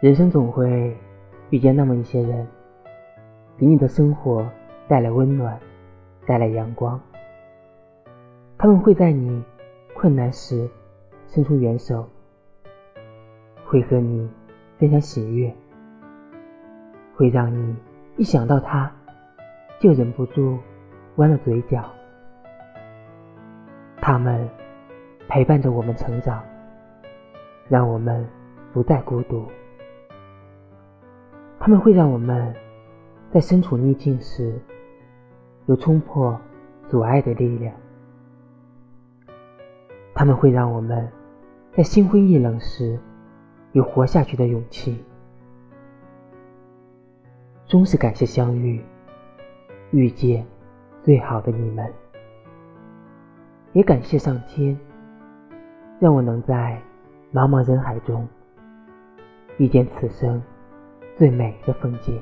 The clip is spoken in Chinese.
人生总会遇见那么一些人，给你的生活带来温暖，带来阳光。他们会在你困难时伸出援手，会和你分享喜悦，会让你一想到他就忍不住弯了嘴角。他们陪伴着我们成长，让我们不再孤独。他们会让我们在身处逆境时有冲破阻碍的力量，他们会让我们在心灰意冷时有活下去的勇气。终是感谢相遇，遇见最好的你们，也感谢上天，让我能在茫茫人海中遇见此生。最美的风景。